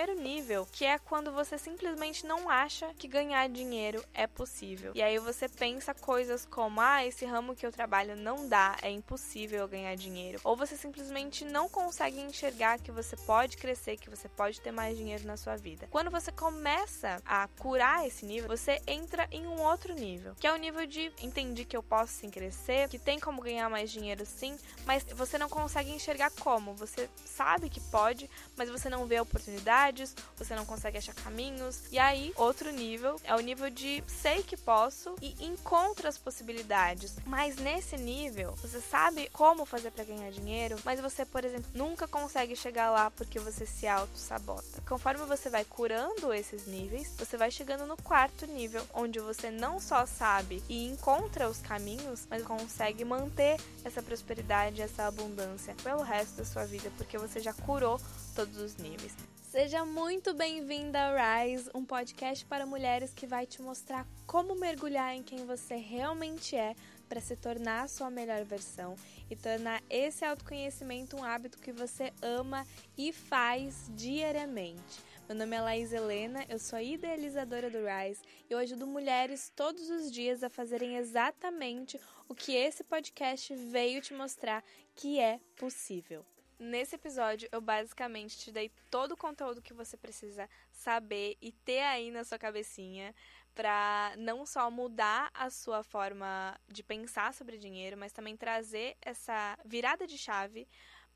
primeiro nível, que é quando você simplesmente não acha que ganhar dinheiro é possível. E aí você pensa coisas como: ah, esse ramo que eu trabalho não dá, é impossível ganhar dinheiro. Ou você simplesmente não consegue enxergar que você pode crescer, que você pode ter mais dinheiro na sua vida. Quando você começa a curar esse nível, você entra em um outro nível, que é o nível de entendi que eu posso sim crescer, que tem como ganhar mais dinheiro sim, mas você não consegue enxergar como. Você sabe que pode, mas você não vê você não consegue achar caminhos. E aí, outro nível é o nível de sei que posso e encontra as possibilidades. Mas nesse nível, você sabe como fazer para ganhar dinheiro, mas você, por exemplo, nunca consegue chegar lá porque você se auto-sabota. Conforme você vai curando esses níveis, você vai chegando no quarto nível, onde você não só sabe e encontra os caminhos, mas consegue manter essa prosperidade, essa abundância pelo resto da sua vida, porque você já curou todos os níveis. Seja muito bem-vinda ao Rise, um podcast para mulheres que vai te mostrar como mergulhar em quem você realmente é para se tornar a sua melhor versão e tornar esse autoconhecimento um hábito que você ama e faz diariamente. Meu nome é Laís Helena, eu sou a idealizadora do Rise e eu ajudo mulheres todos os dias a fazerem exatamente o que esse podcast veio te mostrar que é possível. Nesse episódio, eu basicamente te dei todo o conteúdo que você precisa saber e ter aí na sua cabecinha para não só mudar a sua forma de pensar sobre dinheiro, mas também trazer essa virada de chave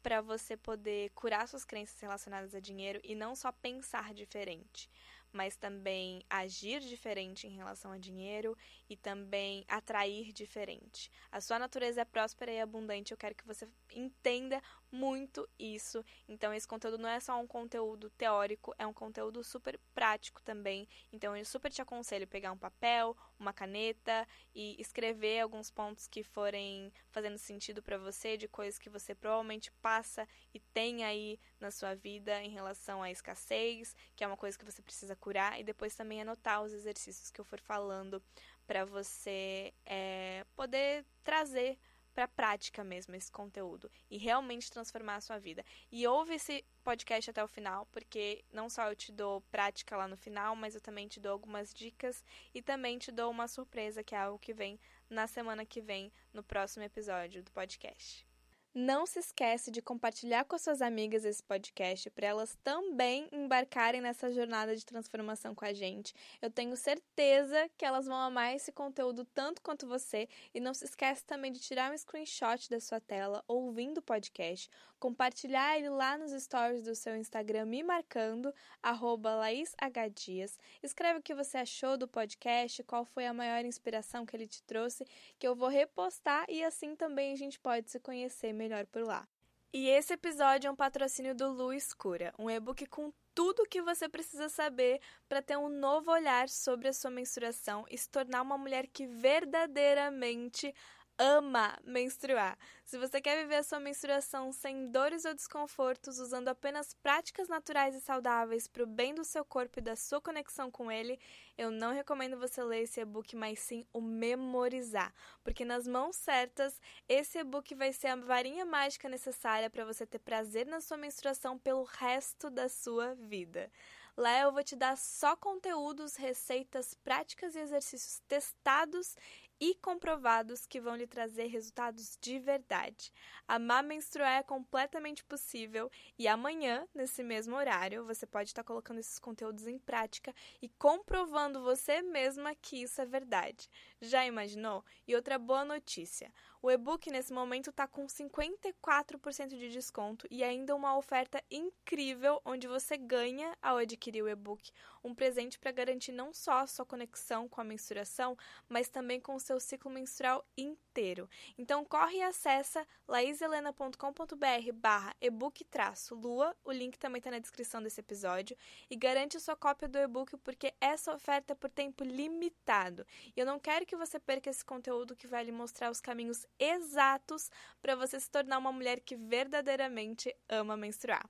para você poder curar suas crenças relacionadas a dinheiro e não só pensar diferente mas também agir diferente em relação a dinheiro e também atrair diferente. A sua natureza é próspera e abundante, eu quero que você entenda muito isso. Então, esse conteúdo não é só um conteúdo teórico, é um conteúdo super prático também. Então, eu super te aconselho pegar um papel, uma caneta e escrever alguns pontos que forem fazendo sentido para você, de coisas que você provavelmente passa e tem aí na sua vida em relação à escassez, que é uma coisa que você precisa curar, e depois também anotar os exercícios que eu for falando para você é, poder trazer para prática mesmo esse conteúdo e realmente transformar a sua vida. E ouve esse podcast até o final, porque não só eu te dou prática lá no final, mas eu também te dou algumas dicas e também te dou uma surpresa que é algo que vem na semana que vem no próximo episódio do podcast. Não se esquece de compartilhar com as suas amigas esse podcast para elas também embarcarem nessa jornada de transformação com a gente. Eu tenho certeza que elas vão amar esse conteúdo tanto quanto você e não se esquece também de tirar um screenshot da sua tela ouvindo o podcast, compartilhar ele lá nos stories do seu Instagram me marcando @laishdias. Escreve o que você achou do podcast, qual foi a maior inspiração que ele te trouxe, que eu vou repostar e assim também a gente pode se conhecer melhor melhor por lá. E esse episódio é um patrocínio do Lu Escura, um e-book com tudo o que você precisa saber para ter um novo olhar sobre a sua menstruação e se tornar uma mulher que verdadeiramente ama menstruar. Se você quer viver a sua menstruação sem dores ou desconfortos, usando apenas práticas naturais e saudáveis para o bem do seu corpo e da sua conexão com ele, eu não recomendo você ler esse e-book, mas sim o memorizar, porque nas mãos certas, esse e-book vai ser a varinha mágica necessária para você ter prazer na sua menstruação pelo resto da sua vida. Lá eu vou te dar só conteúdos, receitas, práticas e exercícios testados e comprovados que vão lhe trazer resultados de verdade. Amar menstruar é completamente possível e amanhã, nesse mesmo horário, você pode estar colocando esses conteúdos em prática e comprovando você mesma que isso é verdade. Já imaginou? E outra boa notícia: o e-book nesse momento está com 54% de desconto e ainda uma oferta incrível onde você ganha ao adquirir o e-book um presente para garantir não só a sua conexão com a menstruação, mas também com o seu ciclo menstrual inteiro. Então corre e acessa laiselena.com.br barra ebook-lua, o link também está na descrição desse episódio, e garante sua cópia do e-book porque essa oferta é por tempo limitado. E eu não quero que você perca esse conteúdo que vai lhe mostrar os caminhos exatos para você se tornar uma mulher que verdadeiramente ama menstruar.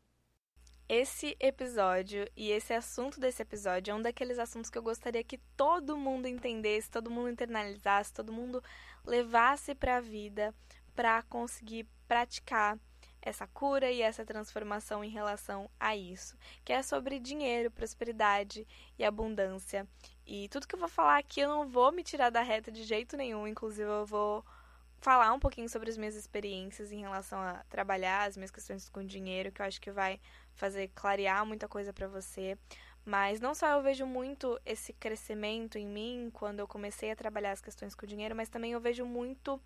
Esse episódio e esse assunto desse episódio é um daqueles assuntos que eu gostaria que todo mundo entendesse, todo mundo internalizasse, todo mundo levasse para a vida para conseguir praticar essa cura e essa transformação em relação a isso, que é sobre dinheiro, prosperidade e abundância. E tudo que eu vou falar aqui eu não vou me tirar da reta de jeito nenhum, inclusive eu vou falar um pouquinho sobre as minhas experiências em relação a trabalhar, as minhas questões com dinheiro, que eu acho que vai fazer clarear muita coisa para você. Mas não só eu vejo muito esse crescimento em mim quando eu comecei a trabalhar as questões com dinheiro, mas também eu vejo muito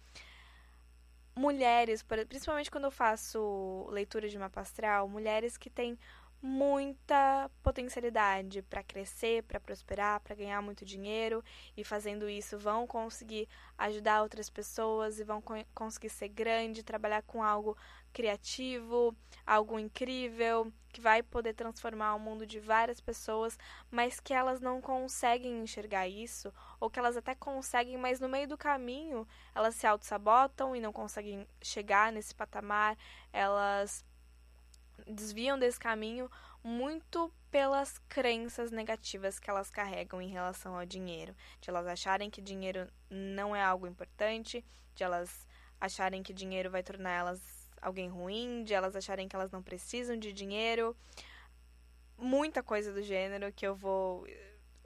mulheres, principalmente quando eu faço leitura de mapa astral, mulheres que têm muita potencialidade para crescer, para prosperar, para ganhar muito dinheiro e fazendo isso vão conseguir ajudar outras pessoas e vão co conseguir ser grande, trabalhar com algo criativo, algo incrível, que vai poder transformar o mundo de várias pessoas, mas que elas não conseguem enxergar isso, ou que elas até conseguem, mas no meio do caminho elas se auto-sabotam e não conseguem chegar nesse patamar, elas desviam desse caminho muito pelas crenças negativas que elas carregam em relação ao dinheiro, de elas acharem que dinheiro não é algo importante, de elas acharem que dinheiro vai tornar elas alguém ruim, de elas acharem que elas não precisam de dinheiro, muita coisa do gênero que eu vou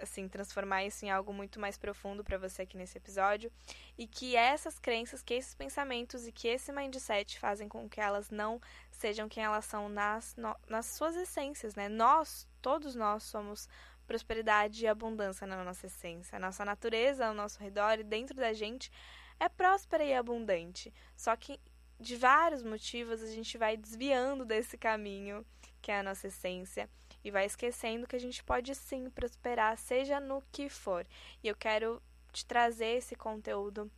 assim, transformar isso em algo muito mais profundo para você aqui nesse episódio. E que essas crenças, que esses pensamentos e que esse mindset fazem com que elas não sejam quem elas são nas, no, nas suas essências, né? Nós, todos nós somos prosperidade e abundância na nossa essência. A nossa natureza ao nosso redor e dentro da gente é próspera e abundante. Só que de vários motivos a gente vai desviando desse caminho que é a nossa essência e vai esquecendo que a gente pode sim prosperar, seja no que for. E eu quero te trazer esse conteúdo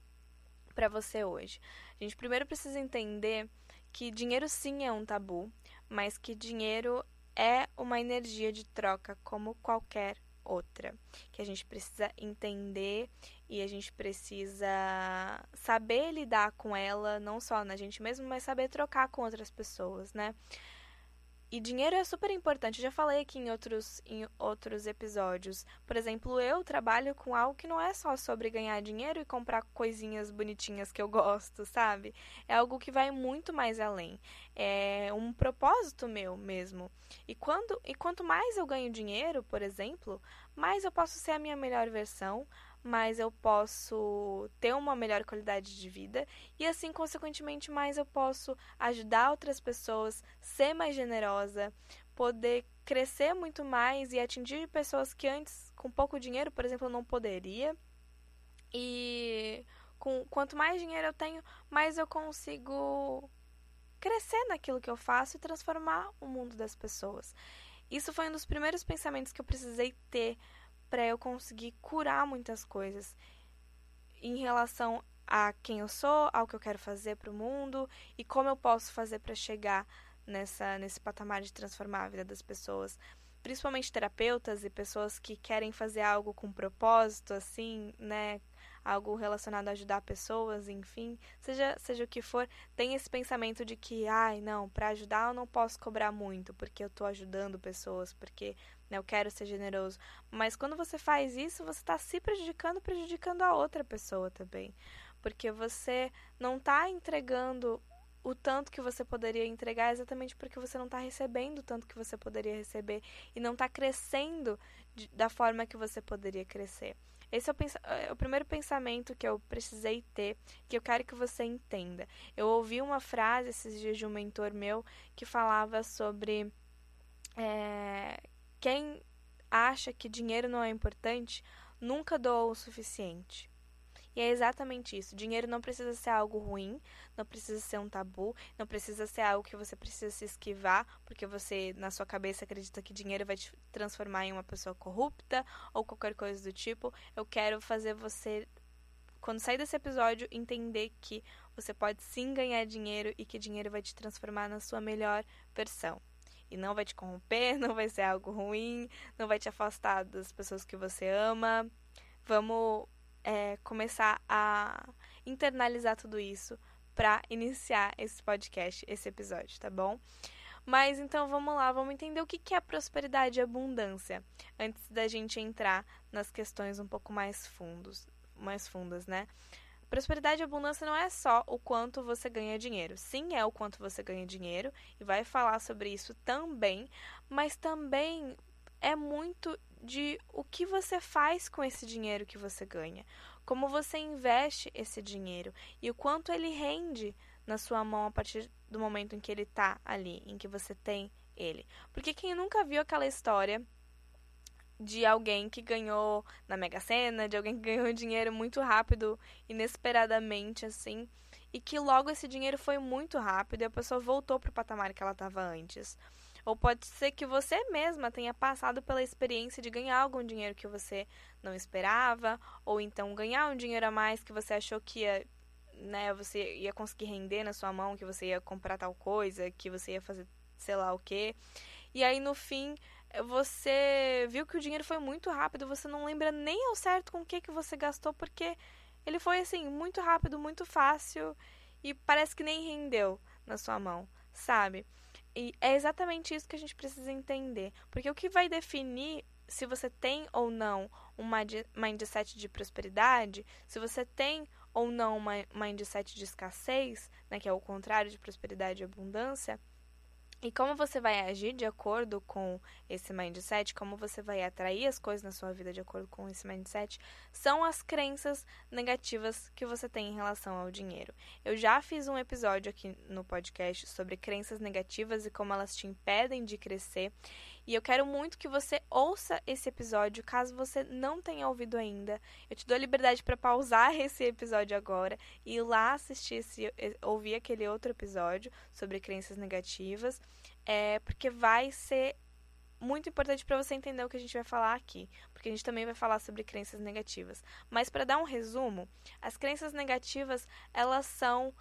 para você hoje. A gente primeiro precisa entender que dinheiro sim é um tabu, mas que dinheiro é uma energia de troca como qualquer outra, que a gente precisa entender e a gente precisa saber lidar com ela, não só na gente mesmo, mas saber trocar com outras pessoas, né? E dinheiro é super importante. Eu já falei aqui em outros, em outros episódios. Por exemplo, eu trabalho com algo que não é só sobre ganhar dinheiro e comprar coisinhas bonitinhas que eu gosto, sabe? É algo que vai muito mais além. É um propósito meu mesmo. E, quando, e quanto mais eu ganho dinheiro, por exemplo, mais eu posso ser a minha melhor versão, mais eu posso ter uma melhor qualidade de vida e assim consequentemente mais eu posso ajudar outras pessoas, ser mais generosa, poder crescer muito mais e atingir pessoas que antes com pouco dinheiro, por exemplo, não poderia. E com quanto mais dinheiro eu tenho, mais eu consigo crescer naquilo que eu faço e transformar o mundo das pessoas. Isso foi um dos primeiros pensamentos que eu precisei ter para eu conseguir curar muitas coisas em relação a quem eu sou, ao que eu quero fazer para o mundo e como eu posso fazer para chegar nessa nesse patamar de transformar a vida das pessoas, principalmente terapeutas e pessoas que querem fazer algo com propósito assim, né, algo relacionado a ajudar pessoas, enfim, seja, seja o que for, tem esse pensamento de que, ai, não, para ajudar eu não posso cobrar muito, porque eu estou ajudando pessoas, porque né, eu quero ser generoso. Mas quando você faz isso, você está se prejudicando, prejudicando a outra pessoa também. Porque você não está entregando o tanto que você poderia entregar exatamente porque você não está recebendo o tanto que você poderia receber e não está crescendo de, da forma que você poderia crescer. Esse é o, é o, primeiro pensamento que eu precisei ter, que eu quero que você entenda. Eu ouvi uma frase esses dias de um mentor meu que falava sobre é, quem acha que dinheiro não é importante nunca doou o suficiente. E é exatamente isso. Dinheiro não precisa ser algo ruim, não precisa ser um tabu, não precisa ser algo que você precisa se esquivar, porque você, na sua cabeça, acredita que dinheiro vai te transformar em uma pessoa corrupta ou qualquer coisa do tipo. Eu quero fazer você, quando sair desse episódio, entender que você pode sim ganhar dinheiro e que dinheiro vai te transformar na sua melhor versão e não vai te corromper, não vai ser algo ruim, não vai te afastar das pessoas que você ama. Vamos é, começar a internalizar tudo isso para iniciar esse podcast, esse episódio, tá bom? Mas então vamos lá, vamos entender o que é prosperidade e abundância antes da gente entrar nas questões um pouco mais fundos, mais fundas, né? Prosperidade e abundância não é só o quanto você ganha dinheiro. Sim, é o quanto você ganha dinheiro e vai falar sobre isso também, mas também é muito de o que você faz com esse dinheiro que você ganha, como você investe esse dinheiro e o quanto ele rende na sua mão a partir do momento em que ele está ali, em que você tem ele. Porque quem nunca viu aquela história de alguém que ganhou na Mega Sena, de alguém que ganhou dinheiro muito rápido, inesperadamente, assim, e que logo esse dinheiro foi muito rápido e a pessoa voltou para o patamar que ela estava antes. Ou pode ser que você mesma tenha passado pela experiência de ganhar algum dinheiro que você não esperava, ou então ganhar um dinheiro a mais que você achou que ia, né, você ia conseguir render na sua mão, que você ia comprar tal coisa, que você ia fazer sei lá o quê. E aí no fim você viu que o dinheiro foi muito rápido, você não lembra nem ao certo com o que, que você gastou, porque ele foi assim, muito rápido, muito fácil e parece que nem rendeu na sua mão, sabe? E é exatamente isso que a gente precisa entender, porque o que vai definir se você tem ou não um mindset de prosperidade, se você tem ou não uma mindset de escassez, né, que é o contrário de prosperidade e abundância, e como você vai agir de acordo com esse mindset, como você vai atrair as coisas na sua vida de acordo com esse mindset, são as crenças negativas que você tem em relação ao dinheiro. Eu já fiz um episódio aqui no podcast sobre crenças negativas e como elas te impedem de crescer. E eu quero muito que você ouça esse episódio, caso você não tenha ouvido ainda. Eu te dou liberdade para pausar esse episódio agora e ir lá assistir esse, ouvir aquele outro episódio sobre crenças negativas, é, porque vai ser muito importante para você entender o que a gente vai falar aqui, porque a gente também vai falar sobre crenças negativas. Mas para dar um resumo, as crenças negativas, elas são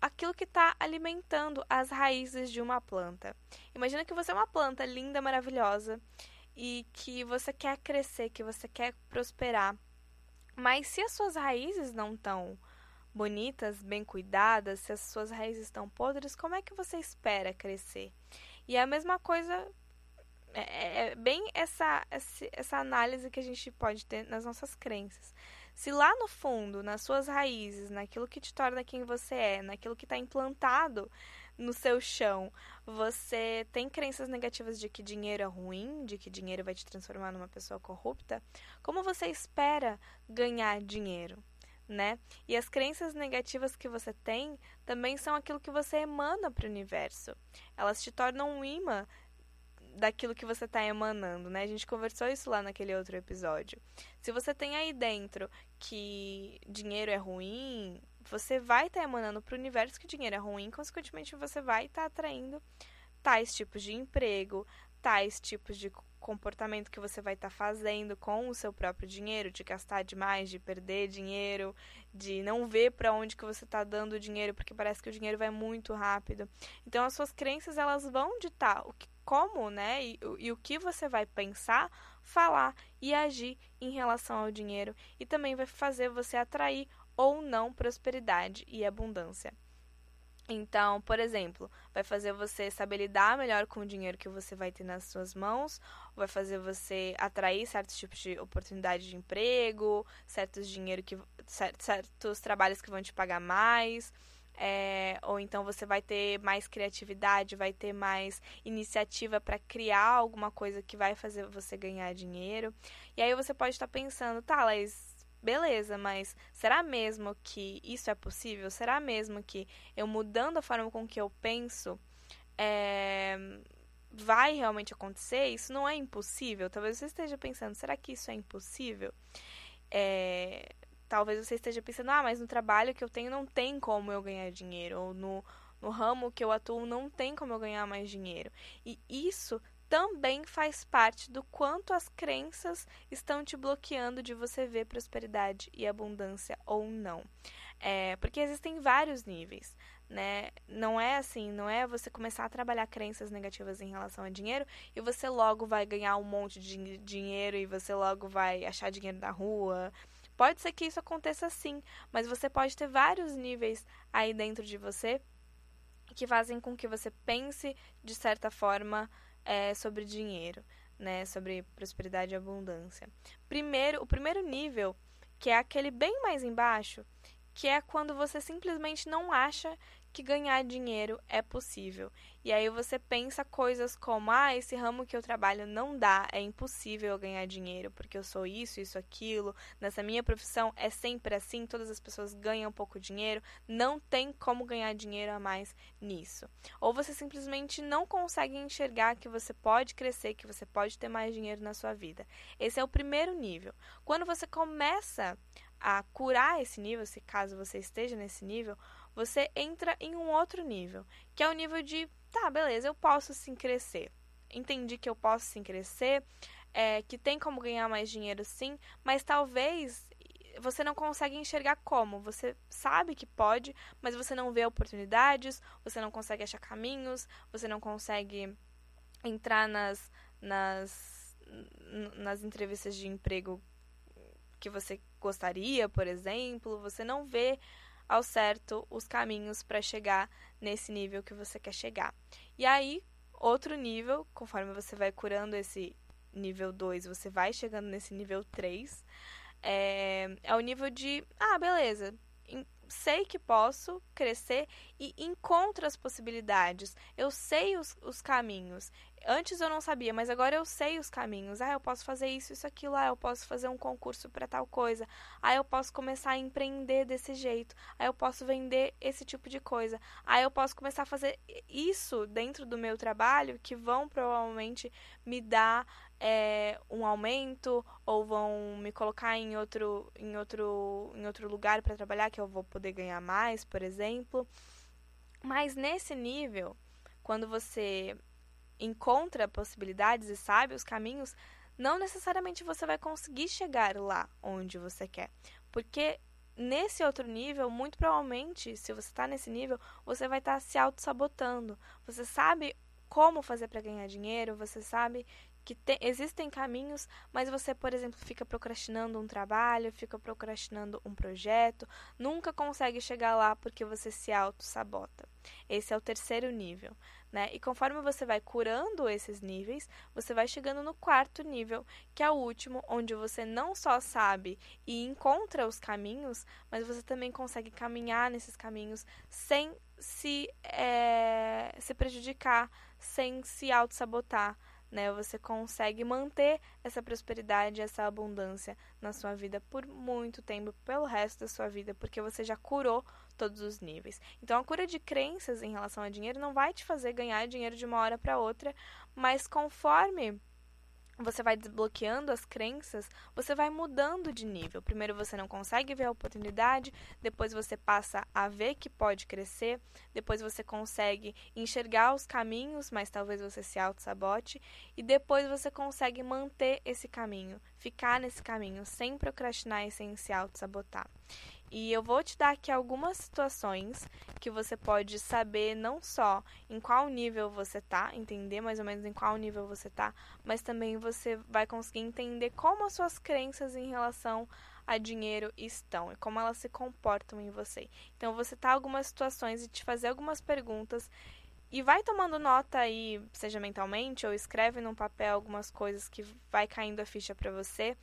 aquilo que está alimentando as raízes de uma planta. Imagina que você é uma planta linda, maravilhosa e que você quer crescer, que você quer prosperar. Mas se as suas raízes não estão bonitas, bem cuidadas, se as suas raízes estão podres, como é que você espera crescer? E é a mesma coisa, é, é, é bem essa, essa análise que a gente pode ter nas nossas crenças. Se lá no fundo, nas suas raízes, naquilo que te torna quem você é, naquilo que está implantado no seu chão, você tem crenças negativas de que dinheiro é ruim, de que dinheiro vai te transformar numa pessoa corrupta, como você espera ganhar dinheiro? Né? E as crenças negativas que você tem também são aquilo que você emana para o universo. Elas te tornam um imã daquilo que você está emanando, né? A gente conversou isso lá naquele outro episódio. Se você tem aí dentro que dinheiro é ruim, você vai estar tá emanando para o universo que dinheiro é ruim, consequentemente você vai estar tá atraindo tais tipos de emprego, tais tipos de comportamento que você vai estar tá fazendo com o seu próprio dinheiro, de gastar demais, de perder dinheiro, de não ver para onde que você está dando o dinheiro, porque parece que o dinheiro vai muito rápido. Então as suas crenças elas vão ditar o que como, né, e, e, o que você vai pensar, falar e agir em relação ao dinheiro, e também vai fazer você atrair ou não prosperidade e abundância. Então, por exemplo, vai fazer você saber lidar melhor com o dinheiro que você vai ter nas suas mãos, vai fazer você atrair certos tipos de oportunidade de emprego, certos dinheiro que certos trabalhos que vão te pagar mais, é, ou então você vai ter mais criatividade, vai ter mais iniciativa para criar alguma coisa que vai fazer você ganhar dinheiro. E aí você pode estar pensando, tá, mas beleza, mas será mesmo que isso é possível? Será mesmo que eu mudando a forma com que eu penso é, vai realmente acontecer? Isso não é impossível? Talvez você esteja pensando, será que isso é impossível? É, talvez você esteja pensando, ah, mas no trabalho que eu tenho não tem como eu ganhar dinheiro, ou no, no ramo que eu atuo não tem como eu ganhar mais dinheiro. E isso também faz parte do quanto as crenças estão te bloqueando de você ver prosperidade e abundância ou não. É, porque existem vários níveis, né? Não é assim, não é você começar a trabalhar crenças negativas em relação a dinheiro e você logo vai ganhar um monte de dinheiro e você logo vai achar dinheiro na rua, Pode ser que isso aconteça sim, mas você pode ter vários níveis aí dentro de você que fazem com que você pense de certa forma é, sobre dinheiro, né, sobre prosperidade e abundância. Primeiro, o primeiro nível, que é aquele bem mais embaixo, que é quando você simplesmente não acha que ganhar dinheiro é possível. E aí você pensa coisas como: ah, esse ramo que eu trabalho não dá, é impossível eu ganhar dinheiro, porque eu sou isso, isso, aquilo. Nessa minha profissão é sempre assim, todas as pessoas ganham pouco dinheiro, não tem como ganhar dinheiro a mais nisso. Ou você simplesmente não consegue enxergar que você pode crescer, que você pode ter mais dinheiro na sua vida. Esse é o primeiro nível. Quando você começa a curar esse nível, se caso você esteja nesse nível, você entra em um outro nível, que é o nível de, tá, beleza, eu posso sim crescer. Entendi que eu posso sim crescer, é, que tem como ganhar mais dinheiro sim, mas talvez você não consegue enxergar como. Você sabe que pode, mas você não vê oportunidades, você não consegue achar caminhos, você não consegue entrar nas, nas, nas entrevistas de emprego que você gostaria, por exemplo, você não vê ao certo os caminhos para chegar nesse nível que você quer chegar. E aí, outro nível, conforme você vai curando esse nível 2, você vai chegando nesse nível 3, é, é o nível de, ah, beleza, sei que posso crescer e encontro as possibilidades. Eu sei os, os caminhos. Antes eu não sabia, mas agora eu sei os caminhos. Ah, eu posso fazer isso, isso, aquilo. Ah, eu posso fazer um concurso para tal coisa. Ah, eu posso começar a empreender desse jeito. Ah, eu posso vender esse tipo de coisa. Ah, eu posso começar a fazer isso dentro do meu trabalho que vão provavelmente me dar é, um aumento ou vão me colocar em outro, em outro, em outro lugar para trabalhar que eu vou poder ganhar mais, por exemplo. Mas nesse nível, quando você encontra possibilidades e sabe os caminhos, não necessariamente você vai conseguir chegar lá onde você quer. Porque nesse outro nível, muito provavelmente, se você está nesse nível, você vai estar tá se auto-sabotando. Você sabe como fazer para ganhar dinheiro, você sabe que te, existem caminhos, mas você, por exemplo, fica procrastinando um trabalho, fica procrastinando um projeto, nunca consegue chegar lá porque você se auto-sabota. Esse é o terceiro nível, né? E conforme você vai curando esses níveis, você vai chegando no quarto nível, que é o último, onde você não só sabe e encontra os caminhos, mas você também consegue caminhar nesses caminhos sem se, é, se prejudicar, sem se auto-sabotar né? Você consegue manter essa prosperidade, essa abundância na sua vida por muito tempo, pelo resto da sua vida, porque você já curou todos os níveis. Então, a cura de crenças em relação a dinheiro não vai te fazer ganhar dinheiro de uma hora para outra, mas conforme você vai desbloqueando as crenças, você vai mudando de nível. Primeiro você não consegue ver a oportunidade, depois você passa a ver que pode crescer, depois você consegue enxergar os caminhos, mas talvez você se auto-sabote, e depois você consegue manter esse caminho, ficar nesse caminho sem procrastinar e sem se auto-sabotar. E eu vou te dar aqui algumas situações que você pode saber não só em qual nível você tá, entender mais ou menos em qual nível você tá, mas também você vai conseguir entender como as suas crenças em relação a dinheiro estão e como elas se comportam em você. Então, você tá algumas situações e te fazer algumas perguntas e vai tomando nota aí, seja mentalmente ou escreve num papel algumas coisas que vai caindo a ficha para você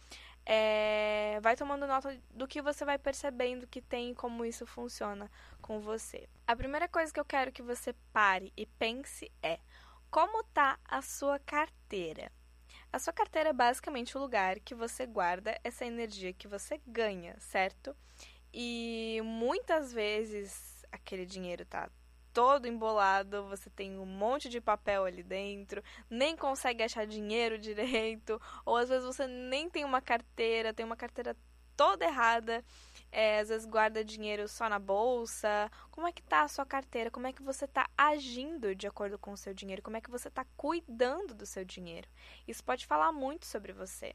é, vai tomando nota do que você vai percebendo que tem e como isso funciona com você. A primeira coisa que eu quero que você pare e pense é como tá a sua carteira. A sua carteira é basicamente o lugar que você guarda essa energia que você ganha, certo? E muitas vezes aquele dinheiro tá todo embolado, você tem um monte de papel ali dentro, nem consegue achar dinheiro direito, ou às vezes você nem tem uma carteira, tem uma carteira toda errada, é, às vezes guarda dinheiro só na bolsa. Como é que tá a sua carteira? Como é que você está agindo de acordo com o seu dinheiro? Como é que você está cuidando do seu dinheiro? Isso pode falar muito sobre você.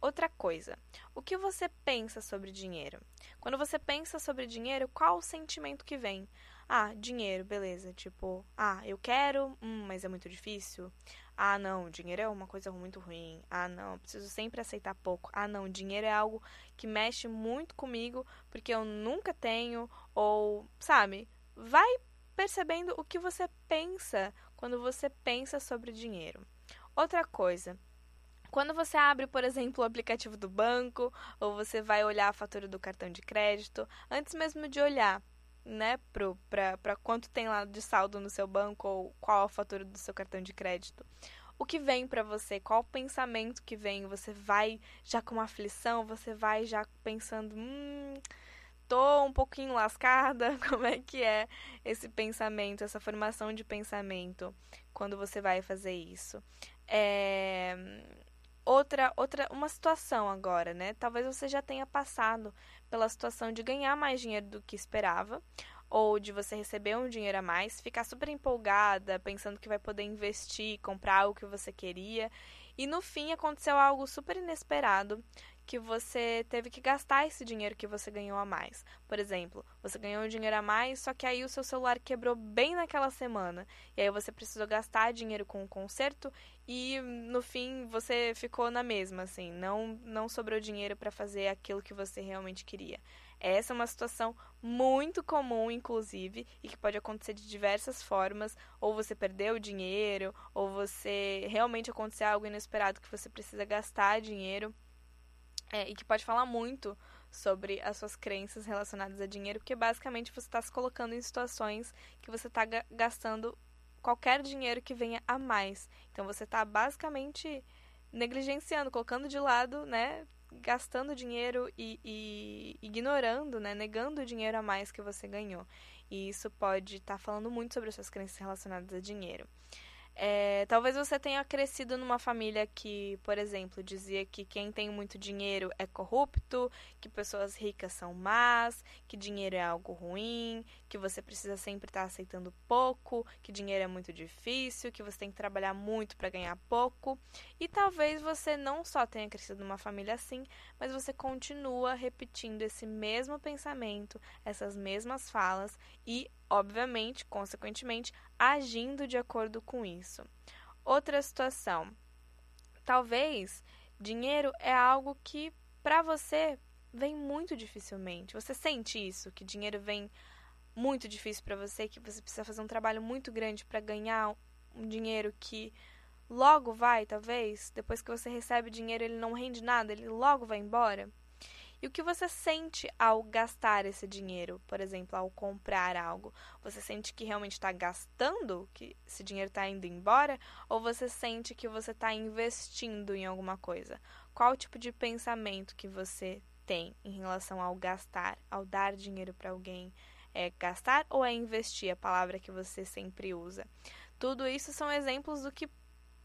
Outra coisa, o que você pensa sobre dinheiro? Quando você pensa sobre dinheiro, qual o sentimento que vem? Ah, dinheiro, beleza. Tipo, ah, eu quero, hum, mas é muito difícil. Ah, não, dinheiro é uma coisa muito ruim. Ah, não, preciso sempre aceitar pouco. Ah, não, dinheiro é algo que mexe muito comigo porque eu nunca tenho. Ou, sabe, vai percebendo o que você pensa quando você pensa sobre dinheiro. Outra coisa, Quando você abre, por exemplo, o aplicativo do banco, ou você vai olhar a fatura do cartão de crédito, antes mesmo de olhar, né, para quanto tem lá de saldo no seu banco ou qual a fatura do seu cartão de crédito. O que vem para você? Qual o pensamento que vem? Você vai já com uma aflição? Você vai já pensando, hum, tô um pouquinho lascada? Como é que é esse pensamento, essa formação de pensamento quando você vai fazer isso? É outra outra uma situação agora, né? Talvez você já tenha passado pela situação de ganhar mais dinheiro do que esperava ou de você receber um dinheiro a mais, ficar super empolgada, pensando que vai poder investir, comprar algo que você queria, e no fim aconteceu algo super inesperado que você teve que gastar esse dinheiro que você ganhou a mais. Por exemplo, você ganhou dinheiro a mais, só que aí o seu celular quebrou bem naquela semana. E aí você precisou gastar dinheiro com o conserto e no fim você ficou na mesma, assim, não não sobrou dinheiro para fazer aquilo que você realmente queria. Essa é uma situação muito comum, inclusive, e que pode acontecer de diversas formas. Ou você perdeu dinheiro, ou você realmente aconteceu algo inesperado que você precisa gastar dinheiro. É, e que pode falar muito sobre as suas crenças relacionadas a dinheiro, porque basicamente você está se colocando em situações que você está gastando qualquer dinheiro que venha a mais. Então você está basicamente negligenciando, colocando de lado, né, gastando dinheiro e, e, ignorando, né, negando o dinheiro a mais que você ganhou. E isso pode estar tá falando muito sobre as suas crenças relacionadas a dinheiro. É, talvez você tenha crescido numa família que, por exemplo, dizia que quem tem muito dinheiro é corrupto, que pessoas ricas são más, que dinheiro é algo ruim, que você precisa sempre estar aceitando pouco, que dinheiro é muito difícil, que você tem que trabalhar muito para ganhar pouco. E talvez você não só tenha crescido numa família assim, mas você continua repetindo esse mesmo pensamento, essas mesmas falas e obviamente, consequentemente, agindo de acordo com isso. Outra situação. Talvez dinheiro é algo que para você vem muito dificilmente. Você sente isso, que dinheiro vem muito difícil para você, que você precisa fazer um trabalho muito grande para ganhar um dinheiro que logo vai, talvez, depois que você recebe dinheiro, ele não rende nada, ele logo vai embora. E o que você sente ao gastar esse dinheiro, por exemplo, ao comprar algo? Você sente que realmente está gastando, que esse dinheiro está indo embora? Ou você sente que você está investindo em alguma coisa? Qual o tipo de pensamento que você tem em relação ao gastar, ao dar dinheiro para alguém? É gastar ou é investir, a palavra que você sempre usa? Tudo isso são exemplos do que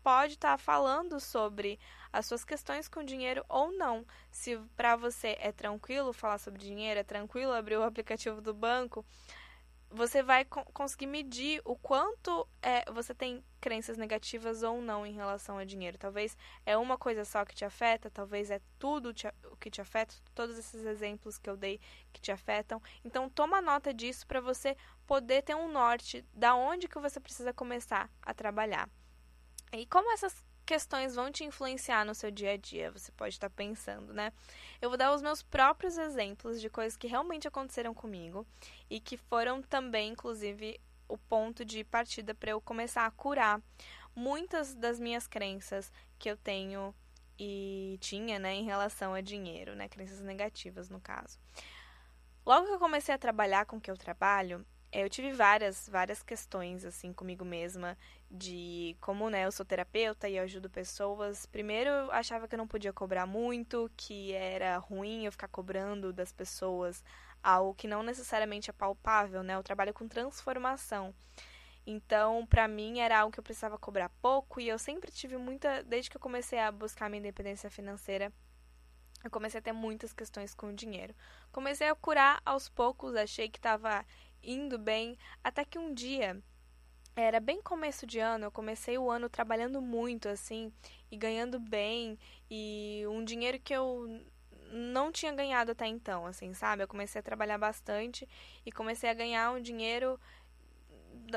pode estar tá falando sobre as suas questões com dinheiro ou não. Se para você é tranquilo falar sobre dinheiro, é tranquilo abrir o aplicativo do banco, você vai co conseguir medir o quanto é, você tem crenças negativas ou não em relação a dinheiro. Talvez é uma coisa só que te afeta, talvez é tudo o que te afeta, todos esses exemplos que eu dei que te afetam. Então toma nota disso para você poder ter um norte da onde que você precisa começar a trabalhar. E como essas questões vão te influenciar no seu dia a dia, você pode estar pensando, né? Eu vou dar os meus próprios exemplos de coisas que realmente aconteceram comigo e que foram também, inclusive, o ponto de partida para eu começar a curar muitas das minhas crenças que eu tenho e tinha, né, em relação a dinheiro, né, crenças negativas no caso. Logo que eu comecei a trabalhar com o que eu trabalho, eu tive várias, várias questões, assim, comigo mesma, de como, né, eu sou terapeuta e ajudo pessoas. Primeiro, eu achava que eu não podia cobrar muito, que era ruim eu ficar cobrando das pessoas algo que não necessariamente é palpável, né? Eu trabalho com transformação. Então, para mim, era algo que eu precisava cobrar pouco e eu sempre tive muita. Desde que eu comecei a buscar minha independência financeira, eu comecei a ter muitas questões com o dinheiro. Comecei a curar aos poucos, achei que estava indo bem, até que um dia, era bem começo de ano, eu comecei o ano trabalhando muito assim e ganhando bem e um dinheiro que eu não tinha ganhado até então, assim, sabe? Eu comecei a trabalhar bastante e comecei a ganhar um dinheiro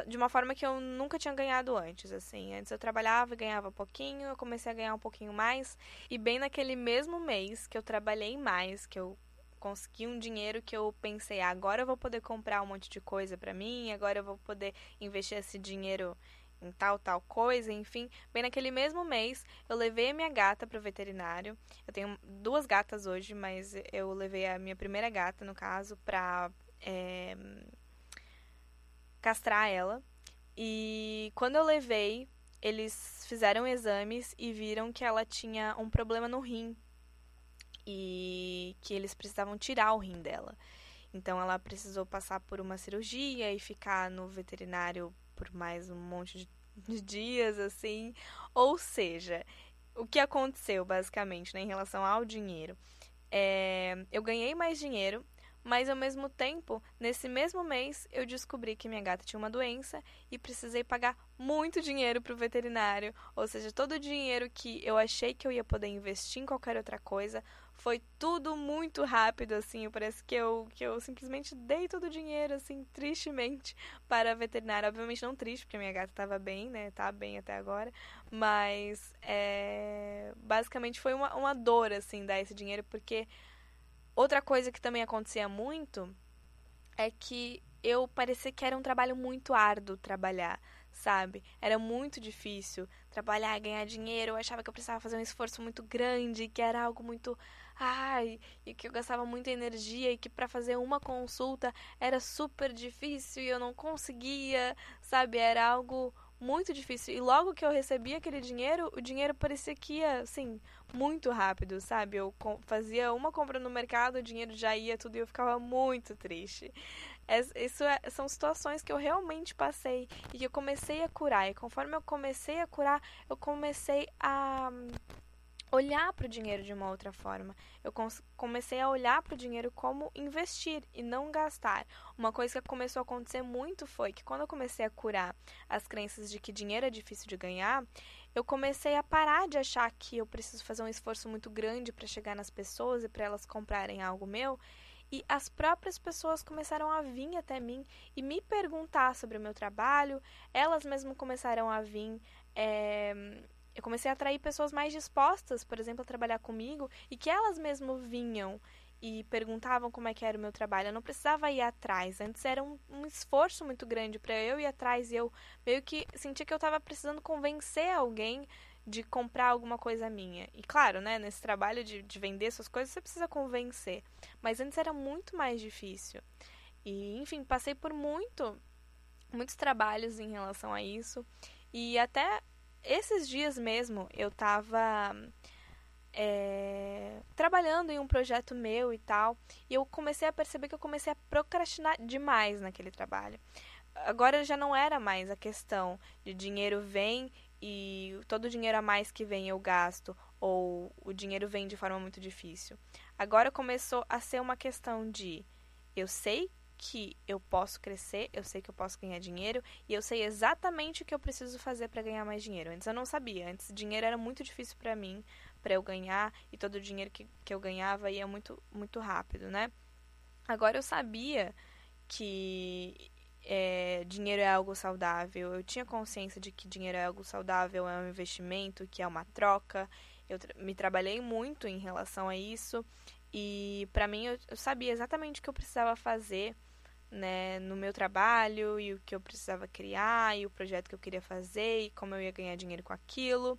de uma forma que eu nunca tinha ganhado antes, assim. Antes eu trabalhava e ganhava pouquinho, eu comecei a ganhar um pouquinho mais e bem naquele mesmo mês que eu trabalhei mais, que eu consegui um dinheiro que eu pensei, ah, agora eu vou poder comprar um monte de coisa para mim, agora eu vou poder investir esse dinheiro em tal, tal coisa, enfim. Bem naquele mesmo mês, eu levei a minha gata para o veterinário. Eu tenho duas gatas hoje, mas eu levei a minha primeira gata, no caso, para é, castrar ela. E quando eu levei, eles fizeram exames e viram que ela tinha um problema no rim e que eles precisavam tirar o rim dela. Então ela precisou passar por uma cirurgia e ficar no veterinário por mais um monte de, dias, assim. Ou seja, o que aconteceu basicamente né, em relação ao dinheiro? É, eu ganhei mais dinheiro, mas ao mesmo tempo, nesse mesmo mês, eu descobri que minha gata tinha uma doença e precisei pagar muito dinheiro para o veterinário. Ou seja, todo o dinheiro que eu achei que eu ia poder investir em qualquer outra coisa foi tudo muito rápido, assim. Parece que eu, que eu simplesmente dei todo o dinheiro, assim, tristemente, para a veterinária. Obviamente não triste, porque minha gata estava bem, né? Tá bem até agora. Mas, é... basicamente foi uma, uma dor, assim, dar esse dinheiro, porque outra coisa que também acontecia muito é que eu parecia que era um trabalho muito árduo trabalhar sabe? Era muito difícil trabalhar, ganhar dinheiro. Eu achava que eu precisava fazer um esforço muito grande, que era algo muito ai, e que eu gastava muita energia e que para fazer uma consulta era super difícil e eu não conseguia, sabe? Era algo muito difícil. E logo que eu recebia aquele dinheiro, o dinheiro parecia que ia, assim, muito rápido, sabe? Eu fazia uma compra no mercado, o dinheiro já ia tudo e eu ficava muito triste. Isso é, são situações que eu realmente passei e que eu comecei a curar. E conforme eu comecei a curar, eu comecei a olhar para o dinheiro de uma outra forma. Eu comecei a olhar para o dinheiro como investir e não gastar. Uma coisa que começou a acontecer muito foi que quando eu comecei a curar as crenças de que dinheiro é difícil de ganhar, eu comecei a parar de achar que eu preciso fazer um esforço muito grande para chegar nas pessoas e para elas comprarem algo meu. E as próprias pessoas começaram a vir até mim e me perguntar sobre o meu trabalho. Elas mesmo começaram a vir é, eu comecei a atrair pessoas mais dispostas, por exemplo, a trabalhar comigo e que elas mesmo vinham e perguntavam como é que era o meu trabalho. Eu não precisava ir atrás. Antes era um, um esforço muito grande para eu ir atrás e eu meio que sentia que eu estava precisando convencer alguém de comprar alguma coisa minha. E claro, né, nesse trabalho de, de vender suas coisas, você precisa convencer. Mas antes era muito mais difícil. E, enfim, passei por muito, muitos trabalhos em relação a isso. E até esses dias mesmo eu tava é, trabalhando em um projeto meu e tal, e eu comecei a perceber que eu comecei a procrastinar demais naquele trabalho. Agora já não era mais a questão de dinheiro vem e todo o dinheiro a mais que vem eu gasto, ou o dinheiro vem de forma muito difícil. Agora começou a ser uma questão de eu sei que eu posso crescer, eu sei que eu posso ganhar dinheiro e eu sei exatamente o que eu preciso fazer para ganhar mais dinheiro. Antes eu não sabia, antes dinheiro era muito difícil para mim, para eu ganhar e todo o dinheiro que, que eu ganhava ia muito muito rápido, né? Agora eu sabia que é, dinheiro é algo saudável. Eu tinha consciência de que dinheiro é algo saudável, é um investimento, que é uma troca. Eu tra me trabalhei muito em relação a isso e para mim eu, eu sabia exatamente o que eu precisava fazer né, no meu trabalho e o que eu precisava criar e o projeto que eu queria fazer e como eu ia ganhar dinheiro com aquilo.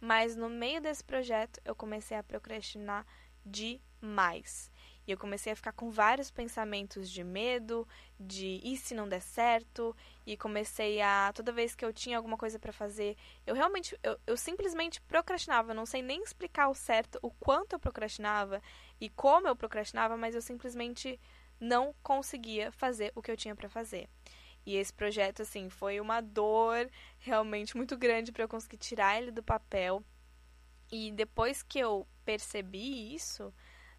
Mas no meio desse projeto eu comecei a procrastinar demais. E eu comecei a ficar com vários pensamentos de medo, de e se não der certo, e comecei a toda vez que eu tinha alguma coisa para fazer, eu realmente eu, eu simplesmente procrastinava, eu não sei nem explicar o certo o quanto eu procrastinava e como eu procrastinava, mas eu simplesmente não conseguia fazer o que eu tinha para fazer. E esse projeto, assim, foi uma dor realmente muito grande para eu conseguir tirar ele do papel. E depois que eu percebi isso,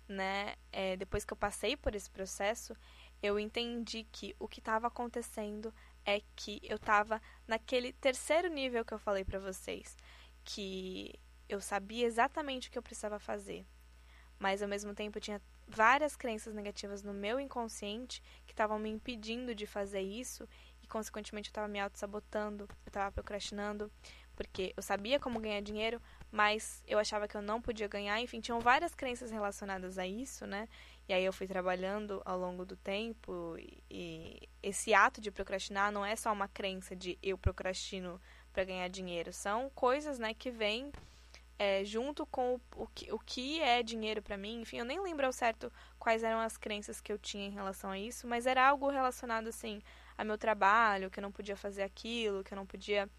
né, é, depois que eu passei por esse processo, eu entendi que o que estava acontecendo é que eu estava naquele terceiro nível que eu falei para vocês, que eu sabia exatamente o que eu precisava fazer, mas ao mesmo tempo eu tinha várias crenças negativas no meu inconsciente que estavam me impedindo de fazer isso e, consequentemente, eu estava me auto-sabotando, eu estava procrastinando, porque eu sabia como ganhar dinheiro, mas eu achava que eu não podia ganhar. Enfim, tinham várias crenças relacionadas a isso, né? E aí eu fui trabalhando ao longo do tempo e, esse ato de procrastinar não é só uma crença de eu procrastino para ganhar dinheiro. São coisas, né, que vêm é, junto com o, o, que, o que é dinheiro para mim. Enfim, eu nem lembro ao certo quais eram as crenças que eu tinha em relação a isso, mas era algo relacionado, assim, a meu trabalho, que eu não podia fazer aquilo, que eu não podia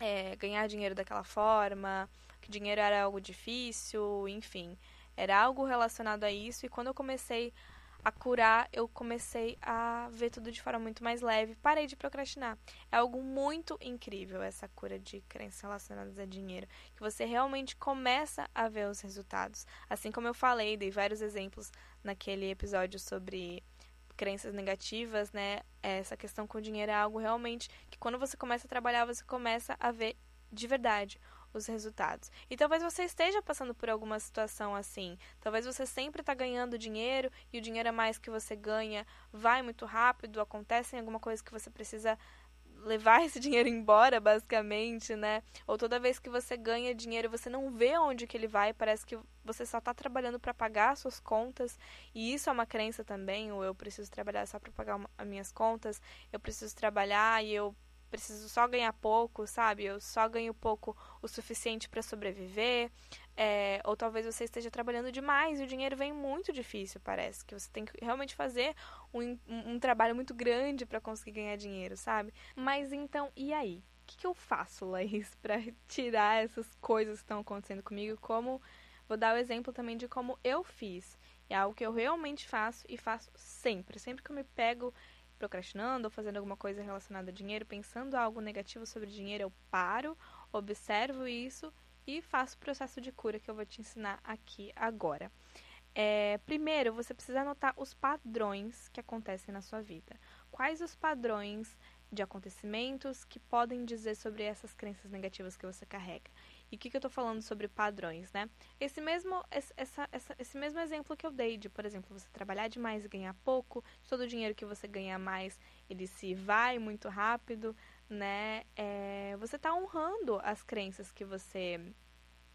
é, ganhar dinheiro daquela forma, que dinheiro era algo difícil, enfim. Era algo relacionado a isso, e quando eu comecei a curar, eu comecei a ver tudo de forma muito mais leve. Parei de procrastinar. É algo muito incrível essa cura de crenças relacionadas a dinheiro, que você realmente começa a ver os resultados. Assim como eu falei, dei vários exemplos naquele episódio sobre crenças negativas, né? Essa questão com o dinheiro é algo realmente que quando você começa a trabalhar, você começa a ver de verdade os resultados. E talvez você esteja passando por alguma situação assim. Talvez você sempre está ganhando dinheiro e o dinheiro a mais que você ganha vai muito rápido, acontece alguma coisa que você precisa levar esse dinheiro embora, basicamente, né? Ou toda vez que você ganha dinheiro, você não vê onde que ele vai, parece que você só está trabalhando para pagar suas contas, e isso é uma crença também, ou eu preciso trabalhar só para pagar as minhas contas, eu preciso trabalhar e eu preciso só ganhar pouco, sabe? Eu só ganho pouco o suficiente para sobreviver. É, ou talvez você esteja trabalhando demais e o dinheiro vem muito difícil, parece. Que você tem que realmente fazer um, um, trabalho muito grande para conseguir ganhar dinheiro, sabe? Mas então, e aí? O que, que eu faço, Laís, para tirar essas coisas que estão acontecendo comigo? Como. Vou dar o exemplo também de como eu fiz. É algo que eu realmente faço e faço sempre. Sempre que eu me pego procrastinando ou fazendo alguma coisa relacionada a dinheiro, pensando algo negativo sobre dinheiro, eu paro, observo isso e faço o processo de cura que eu vou te ensinar aqui agora. É, primeiro, você precisa anotar os padrões que acontecem na sua vida. Quais os padrões de acontecimentos que podem dizer sobre essas crenças negativas que você carrega? E o que, que eu estou falando sobre padrões, né? Esse mesmo, essa, essa, esse mesmo exemplo que eu dei de, por exemplo, você trabalhar demais e ganhar pouco, todo o dinheiro que você ganha mais, ele se vai muito rápido, né? É, você está honrando as crenças que você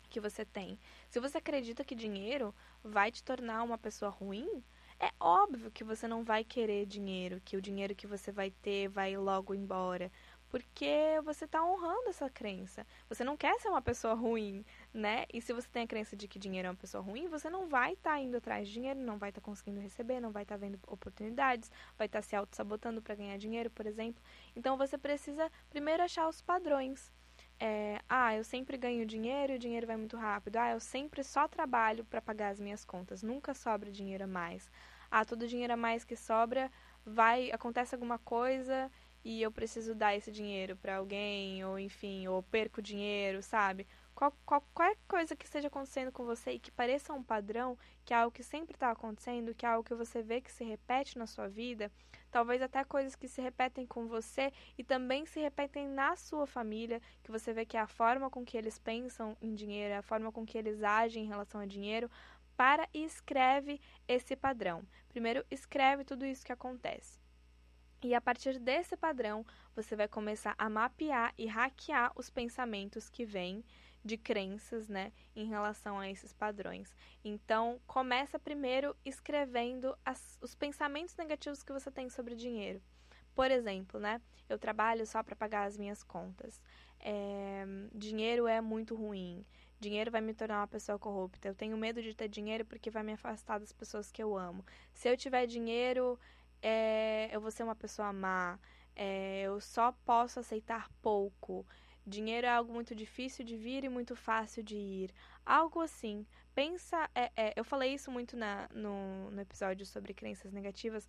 que você tem. Se você acredita que dinheiro vai te tornar uma pessoa ruim, é óbvio que você não vai querer dinheiro, que o dinheiro que você vai ter vai logo embora porque você está honrando essa crença. Você não quer ser uma pessoa ruim, né? E se você tem a crença de que dinheiro é uma pessoa ruim, você não vai estar tá indo atrás de dinheiro, não vai estar tá conseguindo receber, não vai estar tá vendo oportunidades, vai estar tá se auto-sabotando para ganhar dinheiro, por exemplo. Então você precisa primeiro achar os padrões. É, ah, eu sempre ganho dinheiro e o dinheiro vai muito rápido. Ah, eu sempre só trabalho para pagar as minhas contas, nunca sobra dinheiro a mais. Ah, todo dinheiro a mais que sobra vai acontece alguma coisa e eu preciso dar esse dinheiro para alguém, ou enfim, ou perco dinheiro, sabe? Qual, qualquer coisa que esteja acontecendo com você e que pareça um padrão, que é algo que sempre está acontecendo, que é algo que você vê que se repete na sua vida, talvez até coisas que se repetem com você e também se repetem na sua família, que você vê que é a forma com que eles pensam em dinheiro, é a forma com que eles agem em relação a dinheiro, para e escreve esse padrão. Primeiro, escreve tudo isso que acontece. E a partir desse padrão, você vai começar a mapear e hackear os pensamentos que vêm de crenças, né, em relação a esses padrões. Então, começa primeiro escrevendo as, os pensamentos negativos que você tem sobre dinheiro. Por exemplo, né, eu trabalho só para pagar as minhas contas. É, dinheiro é muito ruim. Dinheiro vai me tornar uma pessoa corrupta. Eu tenho medo de ter dinheiro porque vai me afastar das pessoas que eu amo. Se eu tiver dinheiro, é, eu vou ser uma pessoa má, é, eu só posso aceitar pouco. Dinheiro é algo muito difícil de vir e muito fácil de ir. Algo assim. Pensa. É, é, eu falei isso muito na, no, no episódio sobre crenças negativas.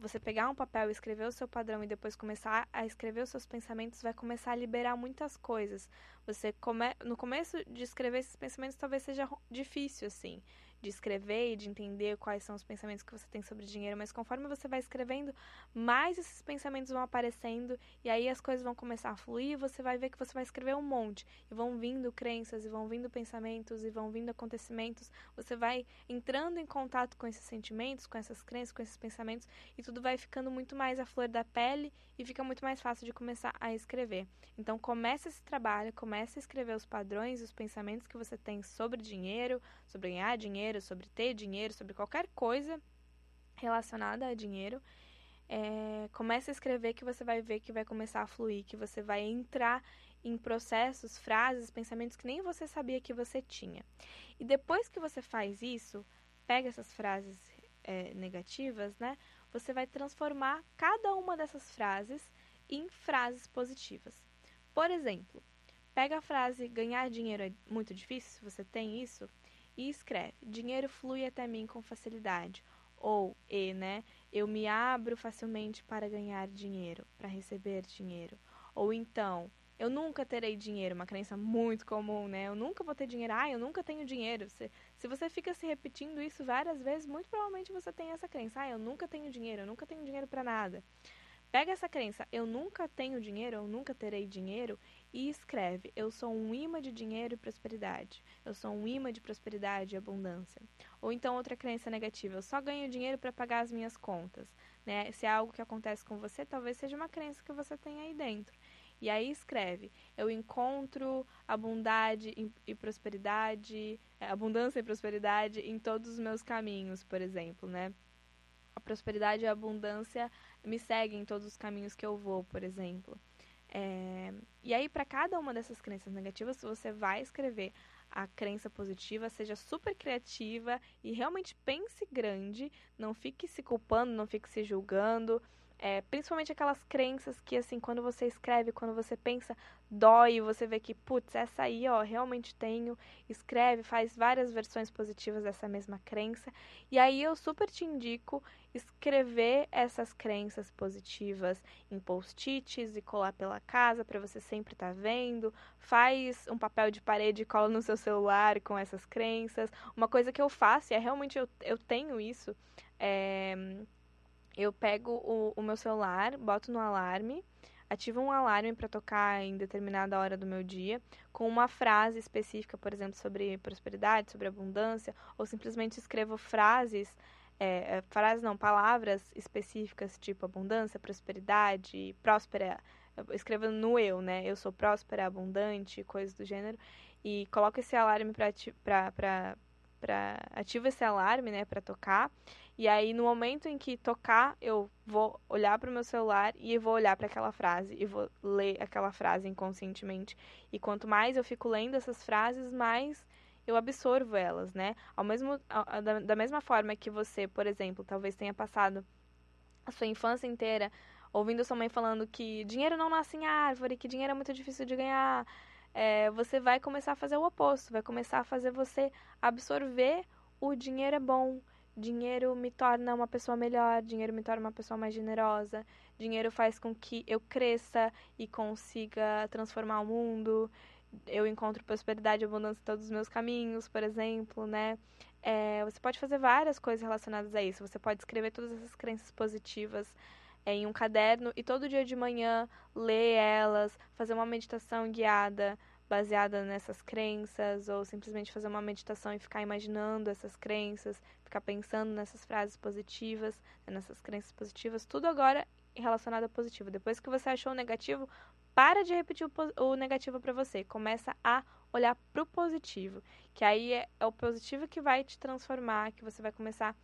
Você pegar um papel escrever o seu padrão e depois começar a escrever os seus pensamentos vai começar a liberar muitas coisas. Você come, no começo de escrever esses pensamentos talvez seja difícil assim de escrever e de entender quais são os pensamentos que você tem sobre dinheiro, mas conforme você vai escrevendo, mais esses pensamentos vão aparecendo e aí as coisas vão começar a fluir, você vai ver que você vai escrever um monte e vão vindo crenças e vão vindo pensamentos e vão vindo acontecimentos, você vai entrando em contato com esses sentimentos, com essas crenças, com esses pensamentos e tudo vai ficando muito mais à flor da pele e fica muito mais fácil de começar a escrever. Então comece esse trabalho, comece a escrever os padrões, os pensamentos que você tem sobre dinheiro, sobre ganhar dinheiro, dinheiro, sobre ter dinheiro, sobre qualquer coisa relacionada a dinheiro, é, comece a escrever que você vai ver que vai começar a fluir, que você vai entrar em processos, frases, pensamentos que nem você sabia que você tinha. E depois que você faz isso, pega essas frases é, negativas, né? Você vai transformar cada uma dessas frases em frases positivas. Por exemplo, pega a frase ganhar dinheiro é muito difícil, se você tem isso, e escreve: dinheiro flui até mim com facilidade. Ou, e, né? Eu me abro facilmente para ganhar dinheiro, para receber dinheiro. Ou então, eu nunca terei dinheiro, uma crença muito comum, né? Eu nunca vou ter dinheiro. Ah, eu nunca tenho dinheiro. Se, se você fica se repetindo isso várias vezes, muito provavelmente você tem essa crença. Ah, eu nunca tenho dinheiro, eu nunca tenho dinheiro para nada. Pega essa crença, eu nunca tenho dinheiro, eu nunca terei dinheiro, e escreve: Eu sou um imã de dinheiro e prosperidade. Eu sou um imã de prosperidade e abundância. Ou então outra crença negativa: Eu só ganho dinheiro para pagar as minhas contas. Né? Se é algo que acontece com você, talvez seja uma crença que você tem aí dentro. E aí escreve: Eu encontro abundade e prosperidade, é, abundância e prosperidade em todos os meus caminhos, por exemplo, né? A prosperidade e a abundância me seguem em todos os caminhos que eu vou, por exemplo. É, e aí, para cada uma dessas crenças negativas, você vai escrever a crença positiva, seja super criativa e realmente pense grande, não fique se culpando, não fique se julgando. É, principalmente aquelas crenças que, assim, quando você escreve, quando você pensa, dói, você vê que, putz, essa aí, ó, realmente tenho. Escreve, faz várias versões positivas dessa mesma crença. E aí eu super te indico escrever essas crenças positivas em post-its e colar pela casa para você sempre estar tá vendo. Faz um papel de parede e cola no seu celular com essas crenças. Uma coisa que eu faço, e é realmente eu, eu tenho isso, é eu pego o, o meu celular, boto no alarme, ativo um alarme para tocar em determinada hora do meu dia, com uma frase específica, por exemplo, sobre prosperidade, sobre abundância, ou simplesmente escrevo frases, é, é frases não, palavras específicas, tipo abundância, prosperidade, próspera, escrevo no eu, né? Eu sou próspera, abundante, coisas do gênero, e coloco esse alarme para ativo esse alarme, né, para tocar. E aí no momento em que tocar, eu vou olhar para o meu celular e vou olhar para aquela frase e vou ler aquela frase inconscientemente. E quanto mais eu fico lendo essas frases, mais eu absorvo elas, né? Ao mesmo da, da mesma forma que você, por exemplo, talvez tenha passado a sua infância inteira ouvindo sua mãe falando que dinheiro não nasce em árvore, que dinheiro é muito difícil de ganhar, é, você vai começar a fazer o oposto, vai começar a fazer você absorver o dinheiro é bom, dinheiro me torna uma pessoa melhor, dinheiro me torna uma pessoa mais generosa, dinheiro faz com que eu cresça e consiga transformar o mundo, eu encontro prosperidade e abundância em todos os meus caminhos, por exemplo, né? É, você pode fazer várias coisas relacionadas a isso. Você pode escrever todas essas crenças positivas é, em um caderno e todo dia de manhã ler elas, fazer uma meditação guiada baseada nessas crenças, ou simplesmente fazer uma meditação e ficar imaginando essas crenças, ficar pensando nessas frases positivas, nessas crenças positivas, tudo agora relacionado a positivo. Depois que você achou o negativo, para de repetir o, negativo para você, começa a olhar para o positivo, que aí é, é o positivo que vai te transformar, que você vai começar a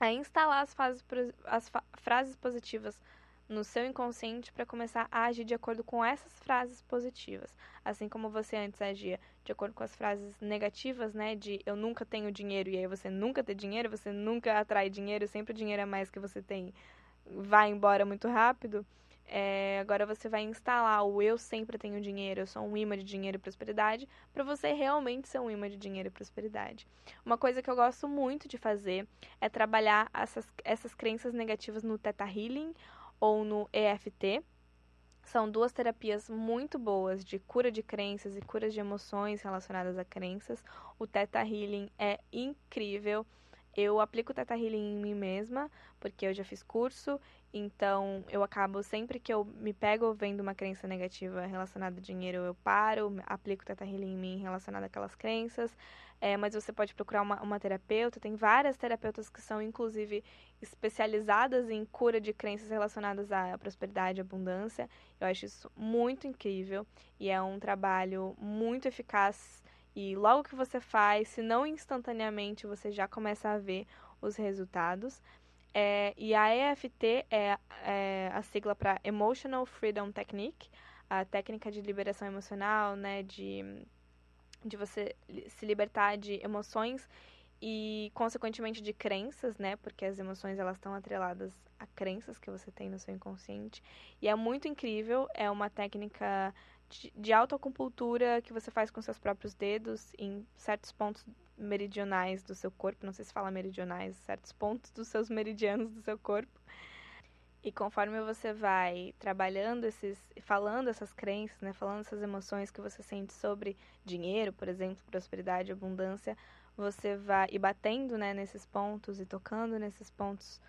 a instalar as, fases, as frases positivas no seu inconsciente para começar a agir de acordo com essas frases positivas. Assim como você antes agia de acordo com as frases negativas, né? De eu nunca tenho dinheiro e aí você nunca tem dinheiro, você nunca atrai dinheiro, sempre o dinheiro é mais que você tem, vai embora muito rápido. É, agora você vai instalar o eu sempre tenho dinheiro, eu sou um imã de dinheiro e prosperidade, para você realmente ser um imã de dinheiro e prosperidade. Uma coisa que eu gosto muito de fazer é trabalhar essas, essas crenças negativas no Theta Healing ou no EFT. São duas terapias muito boas de cura de crenças e cura de emoções relacionadas a crenças. O Theta Healing é incrível. Eu aplico o Teta Healing em mim mesma, porque eu já fiz curso, então eu acabo sempre que eu me pego vendo uma crença negativa relacionada a dinheiro, eu paro, aplico o Teta Healing em mim relacionado àquelas crenças. É, mas você pode procurar uma, uma terapeuta, tem várias terapeutas que são, inclusive, especializadas em cura de crenças relacionadas à prosperidade e abundância. Eu acho isso muito incrível e é um trabalho muito eficaz e logo que você faz, se não instantaneamente, você já começa a ver os resultados. É, e a EFT é, é a sigla para Emotional Freedom Technique. a técnica de liberação emocional, né, de, de você se libertar de emoções e consequentemente de crenças, né? Porque as emoções elas estão atreladas a crenças que você tem no seu inconsciente. E é muito incrível, é uma técnica de, de autoacupuntura que você faz com seus próprios dedos em certos pontos meridionais do seu corpo, não sei se fala meridionais, certos pontos dos seus meridianos do seu corpo. E conforme você vai trabalhando esses, falando essas crenças, né, falando essas emoções que você sente sobre dinheiro, por exemplo, prosperidade, abundância, você vai e batendo, né, nesses pontos e tocando nesses pontos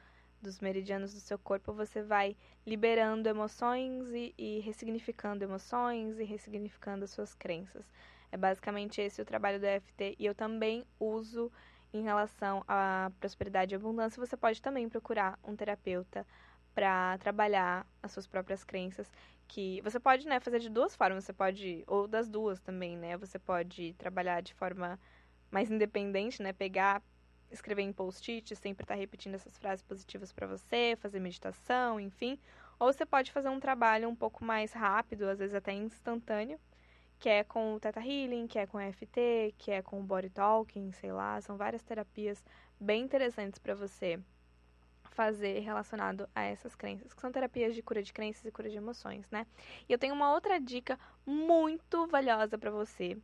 dos meridianos do seu corpo, você vai liberando emoções e, e ressignificando emoções e ressignificando as suas crenças. É basicamente esse o trabalho do EFT e eu também uso em relação à prosperidade e abundância. Você pode também procurar um terapeuta para trabalhar as suas próprias crenças, que você pode, né, fazer de duas formas, você pode ou das duas também, né? Você pode trabalhar de forma mais independente, né? Pegar, escrever em post-it, sempre estar tá repetindo essas frases positivas para você, fazer meditação, enfim. Ou você pode fazer um trabalho um pouco mais rápido, às vezes até instantâneo, que é com o Theta Healing, que é com o FT, que é com o Body Talking, sei lá, são várias terapias bem interessantes para você fazer relacionado a essas crenças, que são terapias de cura de crenças e cura de emoções, né? E eu tenho uma outra dica muito valiosa para você,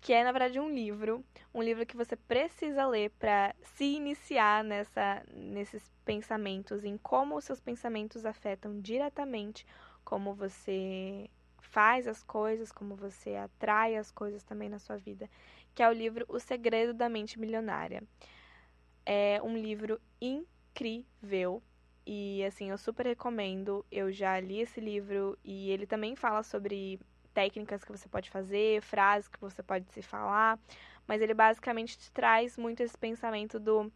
que é na verdade um livro, um livro que você precisa ler para se iniciar nessa nesses pensamentos, em como os seus pensamentos afetam diretamente como você faz as coisas, como você atrai as coisas também na sua vida, que é o livro O Segredo da Mente Milionária. É um livro incrível e assim, eu super recomendo. Eu já li esse livro e ele também fala sobre técnicas que você pode fazer, frases que você pode se falar, mas ele basicamente te traz muito esse pensamento do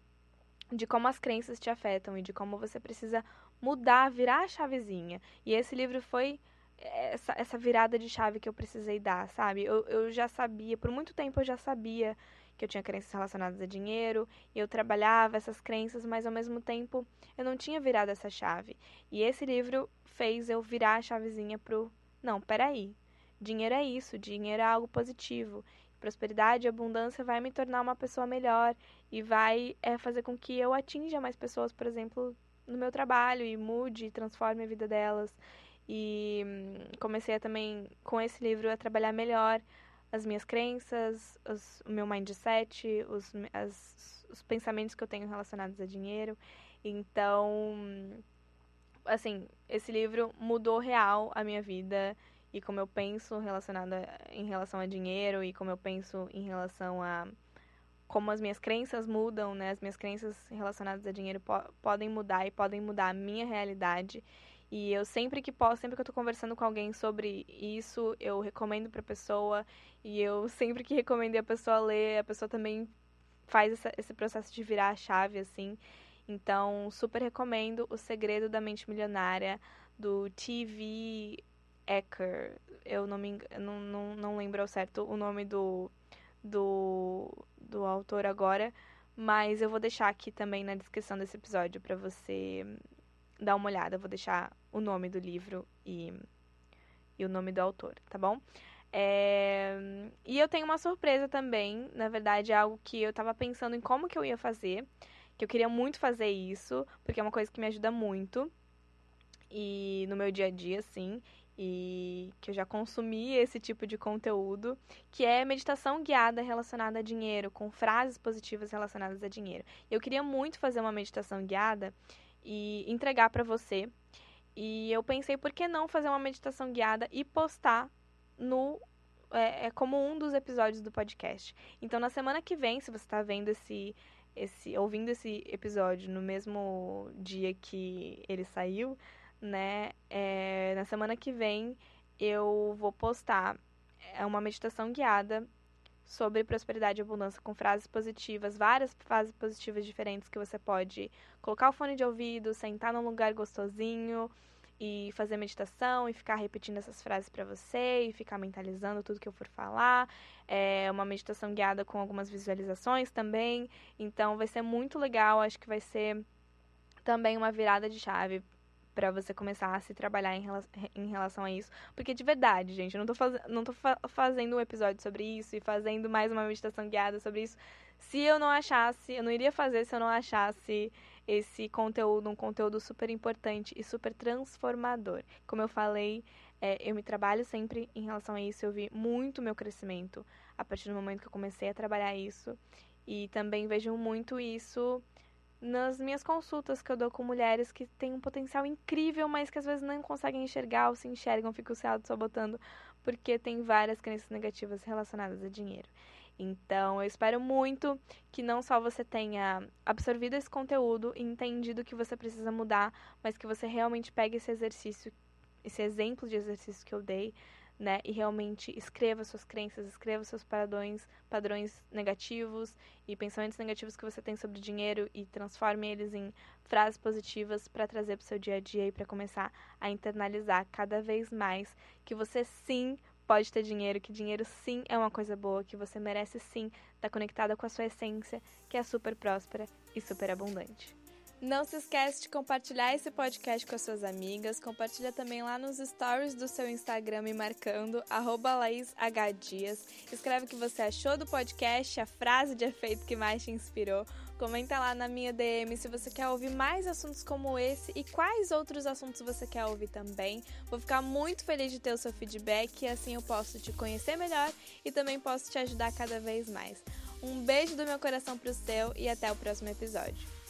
de como as crenças te afetam e de como você precisa mudar, virar a chavezinha. E esse livro foi essa, essa virada de chave que eu precisei dar, sabe? Eu, eu já sabia, por muito tempo eu já sabia que eu tinha crenças relacionadas a dinheiro, e eu trabalhava essas crenças, mas ao mesmo tempo eu não tinha virado essa chave. E esse livro fez eu virar a chavezinha pro não, peraí, Dinheiro é isso, dinheiro é algo positivo. Prosperidade e abundância vai me tornar uma pessoa melhor e vai é, fazer com que eu atinja mais pessoas, por exemplo, no meu trabalho e mude e transforme a vida delas. E hum, comecei a, também, com esse livro, a trabalhar melhor as minhas crenças, os, o meu mindset, os, as, os pensamentos que eu tenho relacionados a dinheiro. Então, assim, esse livro mudou real a minha vida e como eu penso relacionada em relação a dinheiro e como eu penso em relação a como as minhas crenças mudam, né? As minhas crenças relacionadas a dinheiro po podem mudar e podem mudar a minha realidade. E eu sempre que posso, sempre que eu tô conversando com alguém sobre isso, eu recomendo pra pessoa. E eu sempre que recomendei a pessoa ler, a pessoa também faz essa, esse processo de virar a chave, assim. Então, super recomendo O Segredo da Mente Milionária, do TV Ecker. Eu não, me, não, não, não lembro ao certo o nome do, do, do autor agora, mas eu vou deixar aqui também na descrição desse episódio para você dar uma olhada. Vou deixar o nome do livro e, e o nome do autor, tá bom? É... E eu tenho uma surpresa também, na verdade, é algo que eu tava pensando em como que eu ia fazer, que eu queria muito fazer isso, porque é uma coisa que me ajuda muito e no meu dia a dia, assim e que eu já consumi esse tipo de conteúdo, que é meditação guiada relacionada a dinheiro, com frases positivas relacionadas a dinheiro. Eu queria muito fazer uma meditação guiada e entregar para você. E eu pensei, por que não fazer uma meditação guiada e postar no é, é como um dos episódios do podcast. Então, na semana que vem, se você está vendo esse, esse, ouvindo esse episódio no mesmo dia que ele saiu, né? É, na semana que vem eu vou postar é, uma meditação guiada sobre prosperidade e abundância com frases positivas, várias frases positivas diferentes que você pode colocar o fone de ouvido, sentar num lugar gostosinho e fazer meditação e ficar repetindo essas frases para você e ficar mentalizando tudo que eu for falar. É uma meditação guiada com algumas visualizações também. Então vai ser muito legal, acho que vai ser também uma virada de chave para você começar a se trabalhar em, rela em relação a isso. Porque de verdade, gente, eu não tô, faz não tô fa fazendo um episódio sobre isso e fazendo mais uma meditação guiada sobre isso. Se eu não achasse, eu não iria fazer se eu não achasse esse conteúdo um conteúdo super importante e super transformador. Como eu falei, é, eu me trabalho sempre em relação a isso. Eu vi muito meu crescimento a partir do momento que eu comecei a trabalhar isso. E também vejo muito isso nas minhas consultas que eu dou com mulheres que têm um potencial incrível, mas que às vezes não conseguem enxergar ou se enxergam, ficam se auto-sabotando porque tem várias crenças negativas relacionadas a dinheiro. Então, eu espero muito que não só você tenha absorvido esse conteúdo e entendido que você precisa mudar, mas que você realmente pegue esse exercício, esse exemplo de exercício que eu dei, né? E realmente escreva suas crenças, escreva seus padrões, padrões negativos e pensamentos negativos que você tem sobre dinheiro e transforme eles em frases positivas para trazer para o seu dia a dia e para começar a internalizar cada vez mais que você sim pode ter dinheiro, que dinheiro sim é uma coisa boa, que você merece sim estar tá conectada com a sua essência, que é super próspera e super abundante. Não se esquece de compartilhar esse podcast com as suas amigas. Compartilha também lá nos stories do seu Instagram me marcando, LaísHDias. Escreve o que você achou do podcast, a frase de efeito que mais te inspirou. Comenta lá na minha DM se você quer ouvir mais assuntos como esse e quais outros assuntos você quer ouvir também. Vou ficar muito feliz de ter o seu feedback e assim eu posso te conhecer melhor e também posso te ajudar cada vez mais. Um beijo do meu coração pro seu e até o próximo episódio.